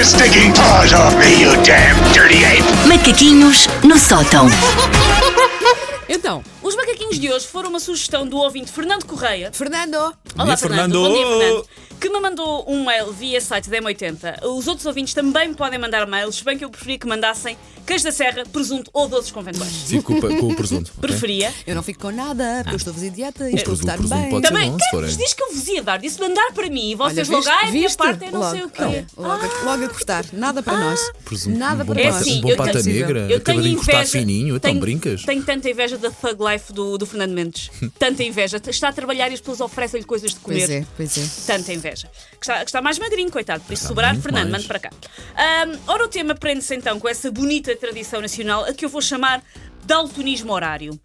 your stinking paws off me, you damn dirty ape! Macaquinhos no sótão. Então, os macaquinhos de hoje foram uma sugestão do ouvinte Fernando Correia. Fernando! Olá, Fernando. Fernando. Bom dia, Fernando. Que me mandou um mail via site da M80. Os outros ouvintes também me podem mandar mails, se bem que eu preferia que mandassem queijo da serra, presunto ou doces conventuais. Fico com, com o presunto. ok? Preferia. Eu não fico com nada, porque eu estou a fazer dieta e estou a presunto- estar presunto bem. pode ser Também, bom, se quem forem. diz que eu vos ia dar? Disse mandar para mim e vocês Olha, logo, ai, a minha viste? parte é não logo, sei o quê. Logo, a- logo a cortar. Nada para nós. Presunto, Nada um bom para É nós. pata, assim, um bom eu pata tenho- negra, Eu tenho acaba de encostar inveja. fininho, então tenho, brincas. Tenho tanta inveja da thug life do, do Fernando Mendes. Tanta inveja. Está a trabalhar e as pessoas oferecem-lhe coisas de comer. Pois é, pois é. Tanta inveja. Que está, que está mais magrinho, coitado. Por isso, sobrar, Fernando, mande para cá. Ahm, ora, o tema prende-se então com essa bonita tradição nacional, a que eu vou chamar daltonismo horário.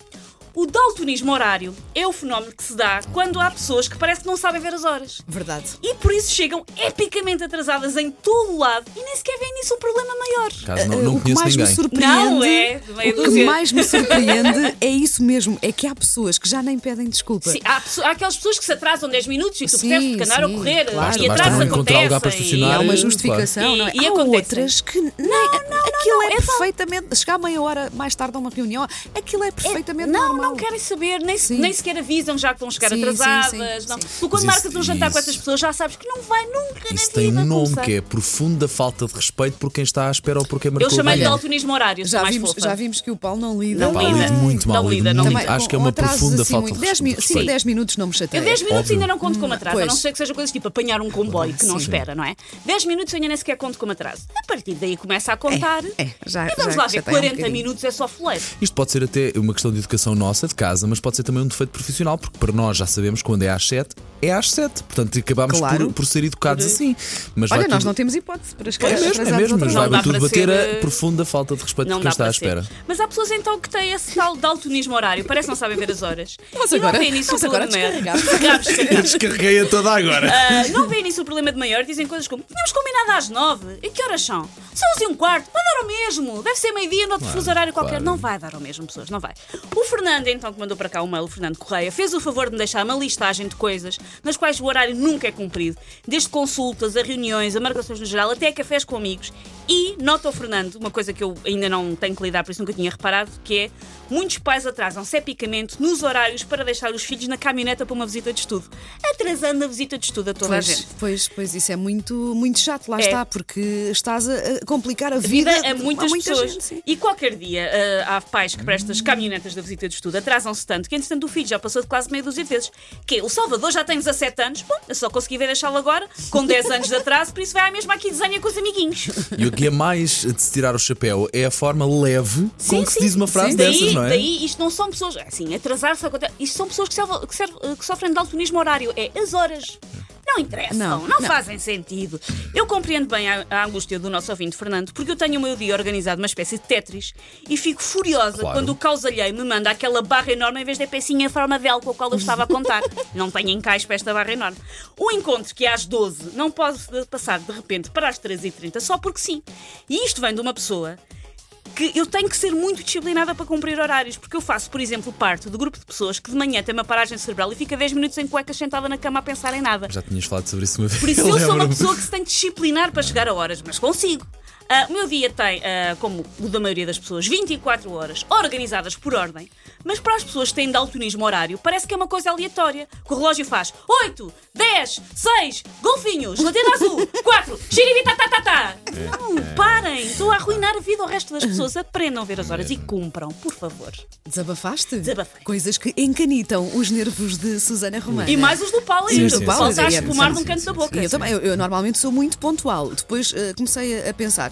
O daltonismo horário é o fenómeno que se dá quando há pessoas que parece que não sabem ver as horas. Verdade. E por isso chegam epicamente atrasadas em todo o lado e nem sequer veem nisso um problema maior. Caso não, não o que mais me ninguém. surpreende. Não, é, O que mais me surpreende é isso mesmo: é que há pessoas que já nem pedem desculpa. Sim, há, há aquelas pessoas que se atrasam 10 minutos e tu Sim, percebes porque andaram a correr claro. e atrasos acontecem. estacionar Há uma justificação, não é? E há acontecem. outras que nem, aquilo é perfeitamente. Chegar meia hora mais tarde a uma reunião, aquilo é perfeitamente Não, normal. Não querem saber, nem, se- nem sequer avisam já que vão chegar Sim, atrasadas. sim, não. sim. Tu, quando marcas um jantar com essas pessoas, já sabes que não vai nunca na Isso vida. tem um nome começar. que é profunda falta de respeito por quem está à espera ou por quem marcou Eu chamei-lhe de daltonismo horário, Já mais vimos, fofa. já vimos que o Paulo não lida. Não Pá, lida. lido muito mal, Não lida, não muito. lida. Acho que é uma profunda assim falta de respeito. Sim, 10 minutos não me chateia. Eu 10 minutos ainda não conto como atraso, a não ser que seja coisas tipo apanhar um comboio que não espera, não é? 10 minutos eu ainda nem sequer conto como atraso. A partir daí começa a contar. é, já- e vamos já lá ver, chateia um 40 bocadinho. minutos é só foleiro. Isto pode ser até uma questão de educação nossa, de casa, mas pode ser também um defeito profissional, porque para nós já sabemos que quando é às 7, é às 7. Portanto, acabamos Claro. por, por ser educados assim. Mas Olha, nós tudo... não temos hipótese para É escrever. mesmo, é mesmo, mas vai tudo bater ser, a profunda falta de respeito Não por quem está à ser. espera. Mas há pessoas então que têm esse tal daltonismo horário, parece que não sabem ver as horas. Nós e agora- não veem nisso o problema descarregamos. Descarreguei-a toda agora. Ah, não veem nisso o problema de maior, dizem coisas como tínhamos combinado às nove. E que horas são? São 11 e um quarto. Vai dar ao mesmo. Deve ser meio-dia, noutro fuso horário qualquer. claro. Não vai dar ao mesmo, pessoas, não vai. O Fernando, então, que mandou para cá o mail, o Fernando Correia, fez o favor de me deixar uma listagem de coisas nas quais o horário nunca é cumprido. Desde consultas, a reuniões, a marcações no geral, até a cafés com amigos. E, nota o Fernando, uma coisa que eu ainda não tenho que lidar, por isso nunca tinha reparado, que é muitos pais atrasam-se epicamente nos horários para deixar os filhos na caminhoneta para uma visita de estudo. Atrasando a visita de estudo a toda a Pois, gente. pois, pois, isso é muito, muito chato, lá É. está, porque estás a, a complicar a vida vida, a muitas muita pessoas. gente, e qualquer dia ah, há pais que prestam as caminhonetas da visita de estudo, atrasam-se tanto que, entretanto, o filho já passou de quase meia dúzia de vezes. Que o Salvador já tem 17 anos, bom, eu só consegui ver deixá-lo agora, com 10 anos de atraso, por isso vai à mesma aqui desenha com os amiguinhos. E o que é mais de se tirar o chapéu é a forma leve com que se diz uma frase Sim, dessas, daí, não é? Daí isto não são pessoas. Assim, atrasar-se acontece. Isto são pessoas que, servem- que, servem- que sofrem de daltonismo horário. É as horas. Não interessam, não, Não, não. fazem sentido. Eu compreendo bem a, a angústia do nosso ouvinte Fernando, porque eu tenho o meu dia organizado uma espécie de Tetris e fico furiosa Claro. quando o caos alheio me manda aquela barra enorme em vez da pecinha em forma de L com a qual eu estava a contar. não tenho encaixe para esta barra enorme. O encontro que é às 12 não pode passar de repente para as 13h30 só porque sim. E isto vem de uma pessoa que eu tenho que ser muito disciplinada para cumprir horários, porque eu faço, por exemplo, parte do grupo de pessoas que de manhã tem uma paragem cerebral e fica 10 minutos em cuecas sentada na cama a pensar em nada. Já tinhas falado sobre isso uma vez. Por isso eu sou uma pessoa que se tem que disciplinar para chegar a horas, mas consigo. Ah, o meu dia tem, ah, como o da maioria das pessoas, 24 horas organizadas por ordem, mas para as pessoas que têm daltonismo horário, parece que é uma coisa aleatória. Que o relógio faz 8, 10, 6, golfinhos, lanterna azul, 4, xiribitatatata. Não, parem, estou a arruinar a vida ao resto das pessoas. Aprendam a ver as horas e cumpram, por favor. Desabafaste? Desabafei. Coisas que encanitam os nervos de Susana Romana. E mais os do Paulo ainda. sim, Só sim, está a sim, espumar de um canto da boca. E eu também, eu, eu normalmente sou muito pontual. Depois eh, comecei a, a pensar,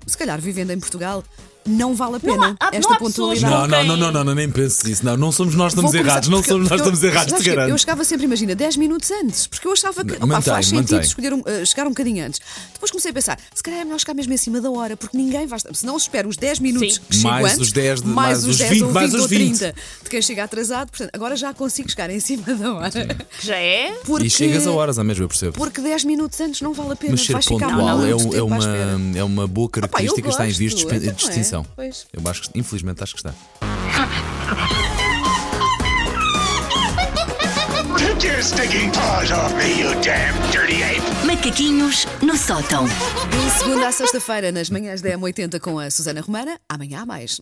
se calhar vivendo em Portugal, não vale a pena há- há- esta não há pessoas pontualidade. Não, não, quem- não, não, não, nem penses isso. Não, não somos nós que estamos Vou errados. começar- Não porque- somos nós que porque estamos errados, te que garanto. Eu chegava sempre, imagina, 10 minutos antes, porque eu achava que Não, opá, mantém, faz sentido mantém. escolher um, eh, chegar um bocadinho antes. Depois comecei a pensar, se calhar é melhor chegar mesmo em cima da hora, porque ninguém vai estar. Se não espero os 10 minutos Sim. que chego Mais antes, os 10 de- mais mais os os 10 20, ou mais 20 os ou 20. 30 de quem chega atrasado. Portanto, agora já consigo chegar em cima da hora. Que já é. Porque, E chegas a horas, à mesma, eu percebo. Porque 10 minutos antes não vale a pena. Mas ser vais ficar pontual muito é, um- tempo é uma, é uma boa característica que está em vias de disp- então é. Eu acho que, infelizmente, acho que está. Macaquinhos no sótão. De segunda à sexta-feira, nas manhãs da M80 com a Susana Romana. Amanhã há mais.